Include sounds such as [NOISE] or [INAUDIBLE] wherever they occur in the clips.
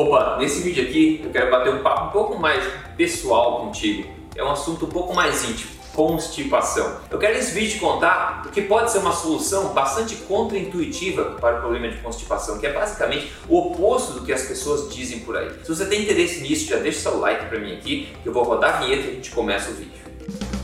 Opa, nesse vídeo aqui eu quero bater um papo um pouco mais pessoal contigo. É um assunto um pouco mais íntimo, constipação. Eu quero nesse vídeo te contar o que pode ser uma solução bastante contraintuitiva para o problema de constipação, que é basicamente o oposto do que as pessoas dizem por aí. Se você tem interesse nisso, já deixa seu like para mim aqui, que eu vou rodar a vinheta e a gente começa o vídeo.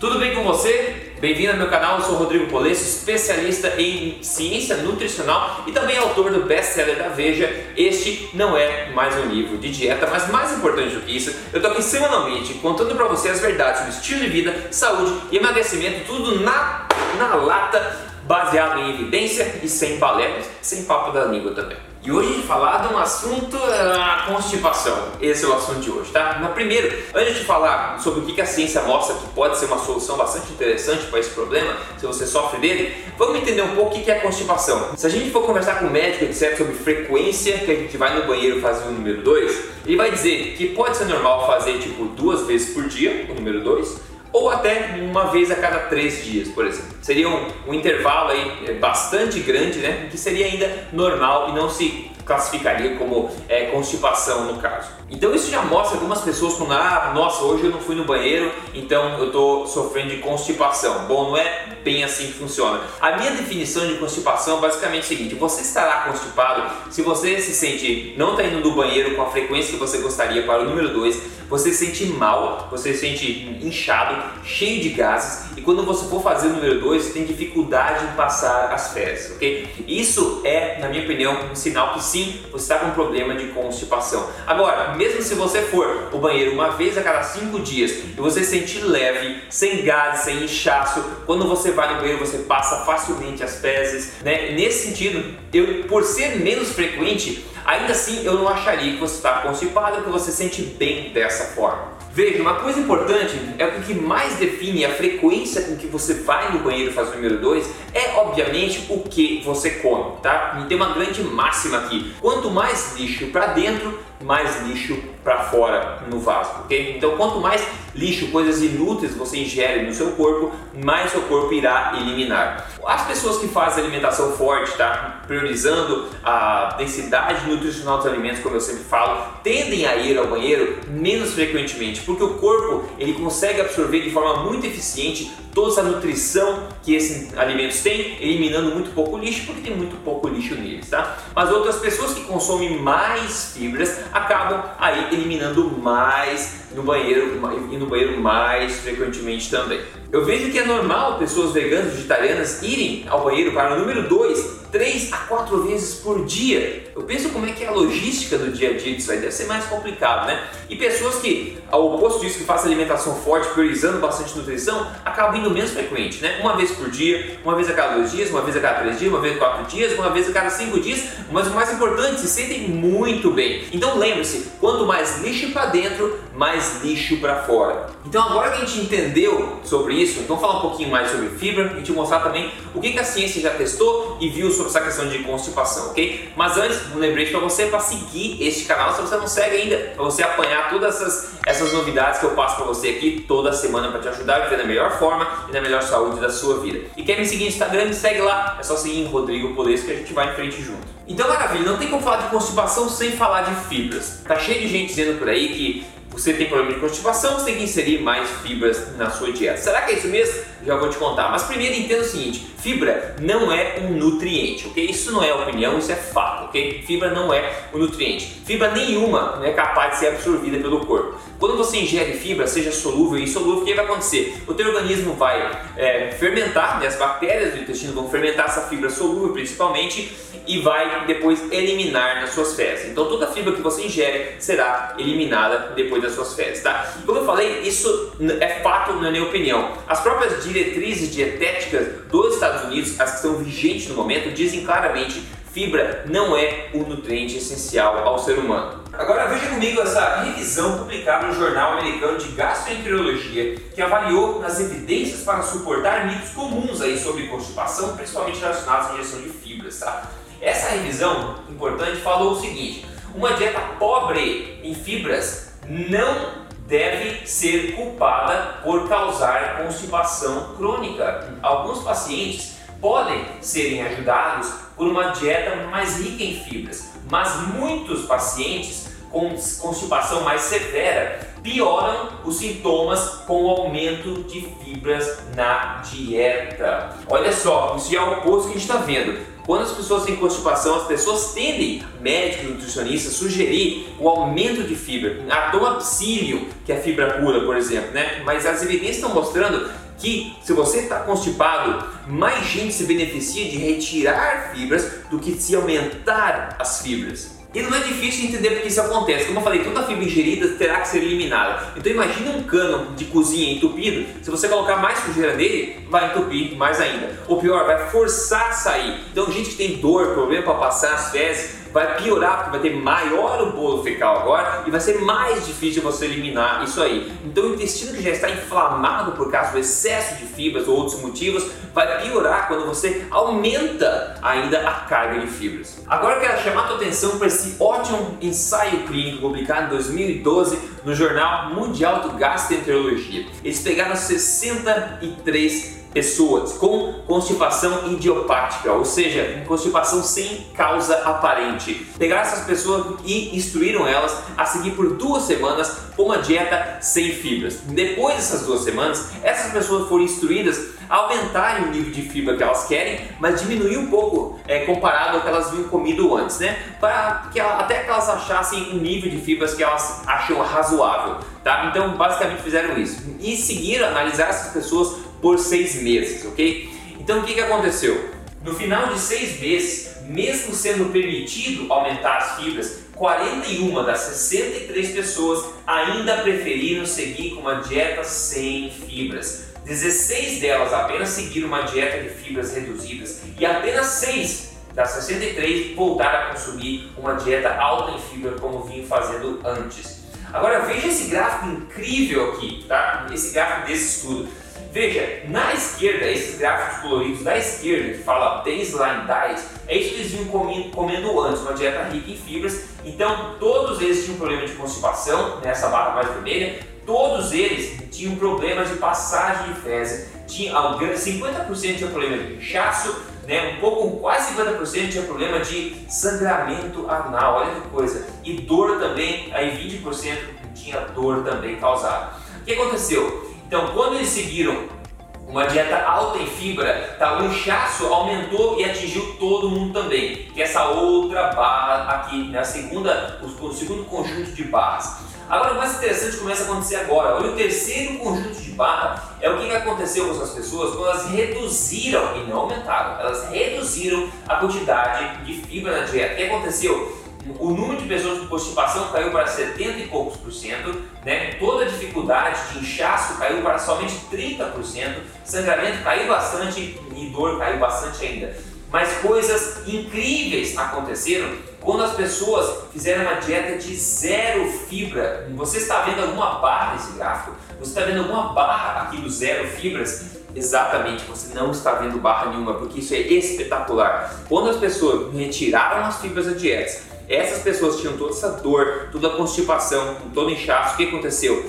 Tudo bem com você? Bem-vindo ao meu canal, eu sou Rodrigo Polesso, especialista em ciência nutricional e também autor do best-seller da Veja. Este não é mais um livro de dieta, mas mais importante do que isso, eu tô aqui semanalmente contando para você as verdades sobre estilo de vida, saúde e emagrecimento, tudo na, na lata, baseado em evidência e sem palavras, sem papo da língua também. E hoje a gente falar de um assunto, a constipação. Esse é o assunto de hoje, tá? Mas primeiro, antes de falar sobre o que a ciência mostra que pode ser uma solução bastante interessante para esse problema, se você sofre dele, vamos entender um pouco o que é constipação. Se a gente for conversar com o médico, etc., sobre frequência que a gente vai no banheiro fazer o número 2, ele vai dizer que pode ser normal fazer tipo duas vezes por dia, o número 2, ou até uma vez a cada três dias, por exemplo. Seria um, um intervalo aí é, bastante grande, né? Que seria ainda normal e não se classificaria como é, constipação no caso. Então isso já mostra algumas pessoas com ah, nossa, hoje eu não fui no banheiro, então eu estou sofrendo de constipação. Bom, não é bem assim que funciona. A minha definição de constipação é basicamente o seguinte: você estará constipado se você se sente não está indo no banheiro com a frequência que você gostaria para o número 2, você se sente mal, você se sente inchado, cheio de gases e quando você for fazer o número 2, você tem dificuldade em passar as fezes, ok? Isso é, na minha opinião, um sinal que sim sim você está com um problema de constipação. Agora, mesmo se você for ao banheiro uma vez a cada cinco dias e você se sentir leve, sem gases, sem inchaço, quando você vai no banheiro você passa facilmente as fezes, né? Nesse sentido, eu, por ser menos frequente, ainda assim eu não acharia que você está constipado, que você sente bem dessa forma. Veja, uma coisa importante é o que mais define a frequência com que você vai no banheiro fazer o número 2 é obviamente o que você come, tá? E tem uma grande máxima aqui: quanto mais lixo para dentro, mais lixo para fora no vaso, ok? Então, quanto mais lixo, coisas inúteis você ingere no seu corpo, mais seu corpo irá eliminar. As pessoas que fazem alimentação forte, tá? Priorizando a densidade nutricional dos alimentos, como eu sempre falo, tendem a ir ao banheiro menos frequentemente, porque o corpo ele consegue absorver de forma muito eficiente toda essa nutrição que esses alimentos têm, eliminando muito pouco lixo, porque tem muito pouco lixo neles, tá? Mas outras pessoas que consomem mais fibras acabam aí eliminando mais no banheiro e no banheiro mais frequentemente também. Eu vejo que é normal pessoas veganas, vegetarianas irem ao banheiro para o número 2 3 a 4 vezes por dia. Eu penso como é que é a logística do dia a dia disso aí, deve ser mais complicado, né? E pessoas que, ao oposto disso, que fazem alimentação forte, priorizando bastante nutrição, acabam indo menos frequente, né? Uma vez por dia, uma vez a cada dois dias, uma vez a cada três dias, uma vez a cada quatro dias, uma vez a cada cinco dias, mas o mais importante, se sentem muito bem. Então lembre-se, quanto mais lixo para dentro, mais lixo para fora. Então agora que a gente entendeu sobre isso, então falar um pouquinho mais sobre fibra e te mostrar também o que, que a ciência já testou e viu sobre essa questão de constipação, ok? Mas antes, um lembrete para você para seguir este canal se você não segue ainda, para você apanhar todas essas, essas novidades que eu passo para você aqui toda semana para te ajudar a viver da melhor forma e na melhor saúde da sua vida. E quer me seguir no Instagram, segue lá, é só seguir em Rodrigo Polesco que a gente vai em frente junto. Então, maravilha, não tem como falar de constipação sem falar de fibras. Tá cheio de gente dizendo por aí que você tem problema de constipação, você tem que inserir mais fibras na sua dieta. Será que é isso mesmo? Já vou te contar. Mas primeiro entenda o seguinte: fibra não é um nutriente, ok? Isso não é opinião, isso é fato, ok? Fibra não é um nutriente. Fibra nenhuma não é capaz de ser absorvida pelo corpo. Quando você ingere fibra, seja solúvel ou insolúvel, o que vai acontecer? O teu organismo vai é, fermentar, né? as bactérias do intestino vão fermentar essa fibra solúvel principalmente e vai depois eliminar nas suas fezes. Então toda fibra que você ingere será eliminada depois das suas fezes, tá? E como eu falei, isso é fato, não é nem opinião. As próprias diretrizes dietéticas dos Estados Unidos, as que estão vigentes no momento, dizem claramente fibra não é o nutriente essencial ao ser humano. Agora veja comigo essa revisão publicada no Jornal Americano de Gastroenterologia, que avaliou as evidências para suportar mitos comuns aí sobre constipação, principalmente relacionados à ingestão de fibras, tá? Essa revisão importante falou o seguinte: uma dieta pobre em fibras não deve ser culpada por causar constipação crônica. Alguns pacientes podem serem ajudados por uma dieta mais rica em fibras, mas muitos pacientes com constipação mais severa pioram os sintomas com o aumento de fibras na dieta. Olha só, isso é o oposto que a gente está vendo. Quando as pessoas têm constipação, as pessoas tendem, médicos, nutricionistas, sugerir o aumento de fibra. A tomapsílio, que é a fibra pura, por exemplo, né? Mas as evidências estão mostrando que se você está constipado, mais gente se beneficia de retirar fibras do que se aumentar as fibras. E não é difícil entender porque isso acontece. Como eu falei, toda fibra ingerida terá que ser eliminada. Então imagine um cano de cozinha entupido. Se você colocar mais sujeira nele, vai entupir mais ainda. Ou pior, vai forçar a sair. Então gente que tem dor, problema para passar as fezes, vai piorar porque vai ter maior o bolo fecal agora e vai ser mais difícil você eliminar isso aí. Então o intestino que já está inflamado por causa do excesso de fibras ou outros motivos vai piorar quando você aumenta ainda a carga de fibras. Agora eu quero chamar a tua atenção para esse ótimo ensaio clínico publicado em 2012 no Jornal Mundial de Gastroenterologia. Eles pegaram 63 pessoas com constipação idiopática, ou seja, constipação sem causa aparente. Pegaram essas pessoas e instruíram elas a seguir por duas semanas uma dieta sem fibras. Depois dessas duas semanas, essas pessoas foram instruídas a aumentarem o nível de fibra que elas querem, mas diminuir um pouco é, comparado ao que elas vinham comido antes, né? Para que até que elas achassem um nível de fibras que elas acham razoável, tá? Então, basicamente fizeram isso e seguiram analisar essas pessoas por seis meses, ok? Então o que, que aconteceu? No final de seis meses, mesmo sendo permitido aumentar as fibras, 41 das 63 pessoas ainda preferiram seguir com uma dieta sem fibras. 16 delas apenas seguiram uma dieta de fibras reduzidas e apenas 6 das 63 voltaram a consumir uma dieta alta em fibra como vinham fazendo antes. Agora veja esse gráfico incrível aqui, tá? Esse gráfico desse estudo. Veja, na esquerda, esses gráficos coloridos da esquerda, que fala baseline diet, é isso que eles vinham comendo, comendo antes, uma dieta rica em fibras. Então, todos eles tinham problema de constipação, nessa barra mais vermelha, todos eles tinham problemas de passagem de fezes, tinha, 50% tinha problema de inchaço, né, um pouco, quase 50% tinha problema de sangramento anal, olha que coisa, e dor também, aí 20% tinha dor também causada. O que aconteceu? Então, quando eles seguiram uma dieta alta em fibra, tá, o inchaço aumentou e atingiu todo mundo também, que é essa outra barra aqui, né, segunda, o, o segundo conjunto de barras. Agora, o mais interessante começa a acontecer agora. Olha, o terceiro conjunto de barra é o que aconteceu com essas pessoas quando elas reduziram e não aumentaram, elas reduziram a quantidade de fibra na dieta. O que aconteceu? O número de pessoas com constipação caiu para 70 e poucos por cento, né? toda a dificuldade de inchaço caiu para somente 30%, sangramento caiu bastante e dor caiu bastante ainda. Mas coisas incríveis aconteceram quando as pessoas fizeram uma dieta de zero fibra. Você está vendo alguma barra nesse gráfico? Você está vendo alguma barra aqui do zero fibras? Exatamente, você não está vendo barra nenhuma, porque isso é espetacular. Quando as pessoas retiraram as fibras da dieta, essas pessoas tinham toda essa dor, toda a constipação, todo inchaço. O que aconteceu?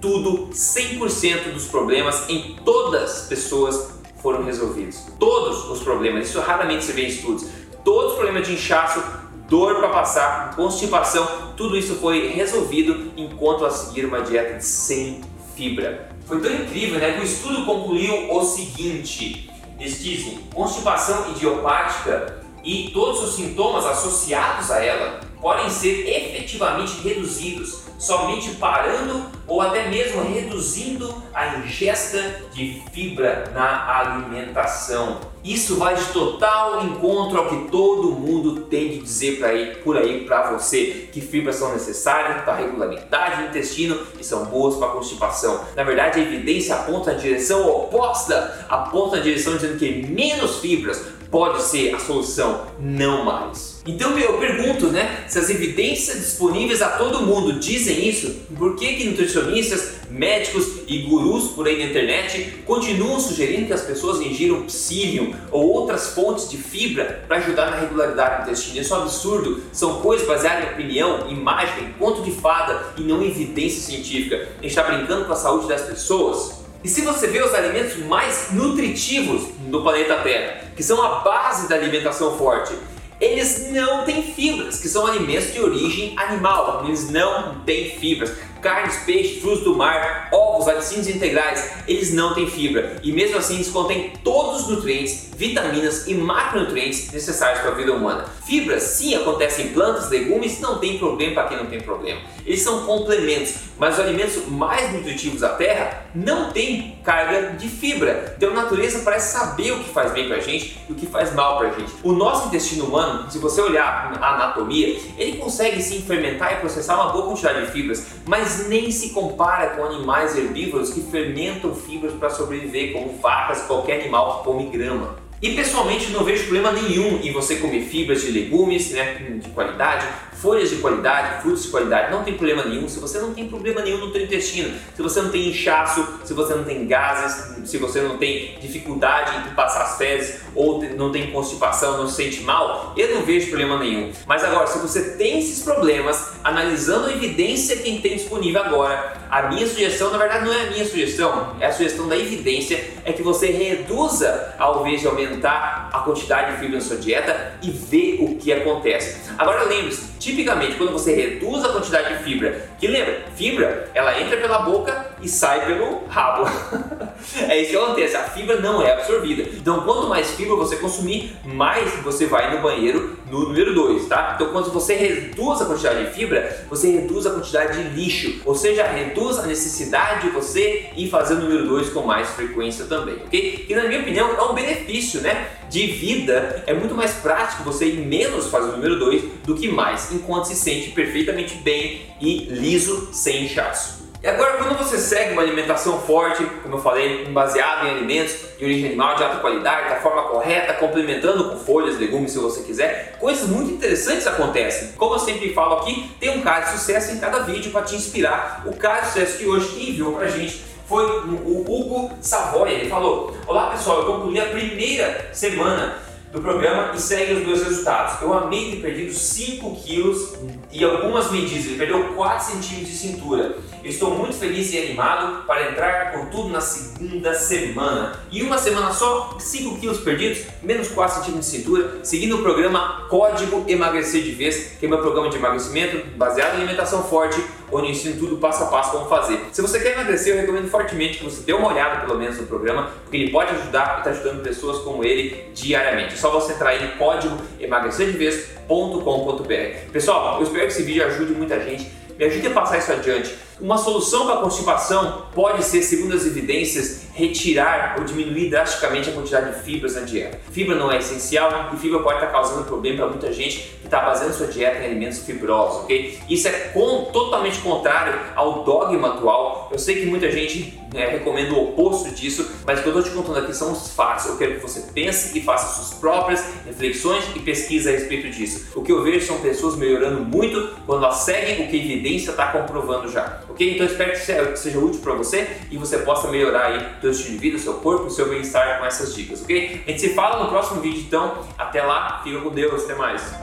Tudo, 100% dos problemas em todas as pessoas foram resolvidos. Todos os problemas, isso raramente se vê em estudos. Todos os problemas de inchaço, dor para passar, constipação, tudo isso foi resolvido enquanto elas seguiram uma dieta sem fibra. Foi tão incrível né, que o estudo concluiu o seguinte: eles dizem, constipação idiopática e todos os sintomas associados a ela podem ser efetivamente reduzidos somente parando ou até mesmo reduzindo a ingesta de fibra na alimentação. Isso vai de total encontro ao que todo mundo tem de dizer para aí, por aí para você, que fibras são necessárias para a regularidade do intestino e são boas para constipação. Na verdade, a evidência aponta a direção oposta, aponta a direção dizendo que menos fibras pode ser a solução, não mais. Então eu pergunto, né, se as evidências disponíveis a todo mundo dizem isso, por que, que nutricionistas, médicos e gurus por aí na internet continuam sugerindo que as pessoas ingiram psyllium ou outras fontes de fibra para ajudar na regularidade do intestino? Isso é um absurdo, são coisas baseadas em opinião, em mágica, em conto de fada e não em evidência científica. A gente está brincando com a saúde das pessoas. E se você vê os alimentos mais nutritivos do planeta Terra, que são a base da alimentação forte, eles não têm fibras, que são alimentos de origem animal, eles não têm fibras carnes, peixes, frutos do mar, ovos, laticínios integrais, eles não têm fibra e mesmo assim eles contêm todos os nutrientes, vitaminas e macronutrientes necessários para a vida humana. Fibras sim acontecem em plantas, legumes, não tem problema para quem não tem problema. Eles são complementos, mas os alimentos mais nutritivos da Terra não têm carga de fibra. Então a natureza parece saber o que faz bem para a gente e o que faz mal para a gente. O nosso intestino humano, se você olhar a anatomia, ele consegue sim fermentar e processar uma boa quantidade de fibras, mas mas nem se compara com animais herbívoros que fermentam fibras para sobreviver, como vacas, qualquer animal que come grama. E pessoalmente não vejo problema nenhum em você comer fibras de legumes né, de qualidade, folhas de qualidade, frutos de qualidade, não tem problema nenhum. Se você não tem problema nenhum no seu intestino, se você não tem inchaço, se você não tem gases, se você não tem dificuldade em passar as fezes ou não tem constipação, não se sente mal, eu não vejo problema nenhum. Mas agora, se você tem esses problemas, analisando a evidência que tem disponível agora, a minha sugestão, na verdade não é a minha sugestão, é a sugestão da evidência, é que você reduza ao invés de aumentar a quantidade de fibra na sua dieta e ver o que acontece. Agora lembre-se, tipicamente quando você reduz a quantidade de fibra, que lembra, fibra ela entra pela boca e sai pelo rabo. [LAUGHS] é isso que acontece, a fibra não é absorvida. Então quanto mais fibra você consumir, mais você vai no banheiro no número 2, tá? Então quando você reduz a quantidade de fibra, você reduz a quantidade de lixo, ou seja, reduz a necessidade de você ir fazer o número 2 com mais frequência também, ok? Que na minha opinião é um benefício, né? De vida, é muito mais prático você ir menos fazer o número 2 do que mais, enquanto se sente perfeitamente bem e liso, sem inchaço. E agora, quando você segue uma alimentação forte, como eu falei, baseada em alimentos de origem animal de alta qualidade, da forma correta, complementando com folhas, legumes se você quiser, coisas muito interessantes acontecem. Como eu sempre falo aqui, tem um caso de sucesso em cada vídeo para te inspirar. O caso de sucesso de hoje que enviou pra gente foi o Hugo Savoia. Ele falou: Olá pessoal, eu concluí a primeira semana do programa e segue os meus resultados. Eu amei ter perdido 5 quilos e algumas medidas, ele perdeu 4 centímetros de cintura. Eu estou muito feliz e animado para entrar com tudo na segunda semana. E uma semana só, 5 quilos perdidos, menos 4 centímetros de cintura, seguindo o programa Código Emagrecer de Vez, que é meu programa de emagrecimento baseado em alimentação forte, onde eu ensino tudo passo a passo como fazer. Se você quer emagrecer, eu recomendo fortemente que você dê uma olhada pelo menos no programa, porque ele pode ajudar e está ajudando pessoas como ele diariamente. É só você entrar em código emagrecerdevez.com.br. Pessoal, eu espero que esse vídeo ajude muita gente. Me ajude a passar isso adiante. Uma solução para a constipação pode ser, segundo as evidências, retirar ou diminuir drasticamente a quantidade de fibras na dieta. Fibra não é essencial e fibra pode estar causando problema para muita gente que está baseando sua dieta em alimentos fibrosos, ok? Isso é com, totalmente contrário ao dogma atual. Eu sei que muita gente né, recomenda o oposto disso, mas o que eu estou te contando aqui são os fatos. Eu quero que você pense e faça suas próprias reflexões e pesquisa a respeito disso. O que eu vejo são pessoas melhorando muito quando elas seguem o que a evidência está comprovando já, ok? Então espero que seja útil para você e você possa melhorar aí seu estilo de vida, seu corpo, seu bem-estar com essas dicas, ok? A gente se fala no próximo vídeo, então. Até lá, fica com Deus, até mais.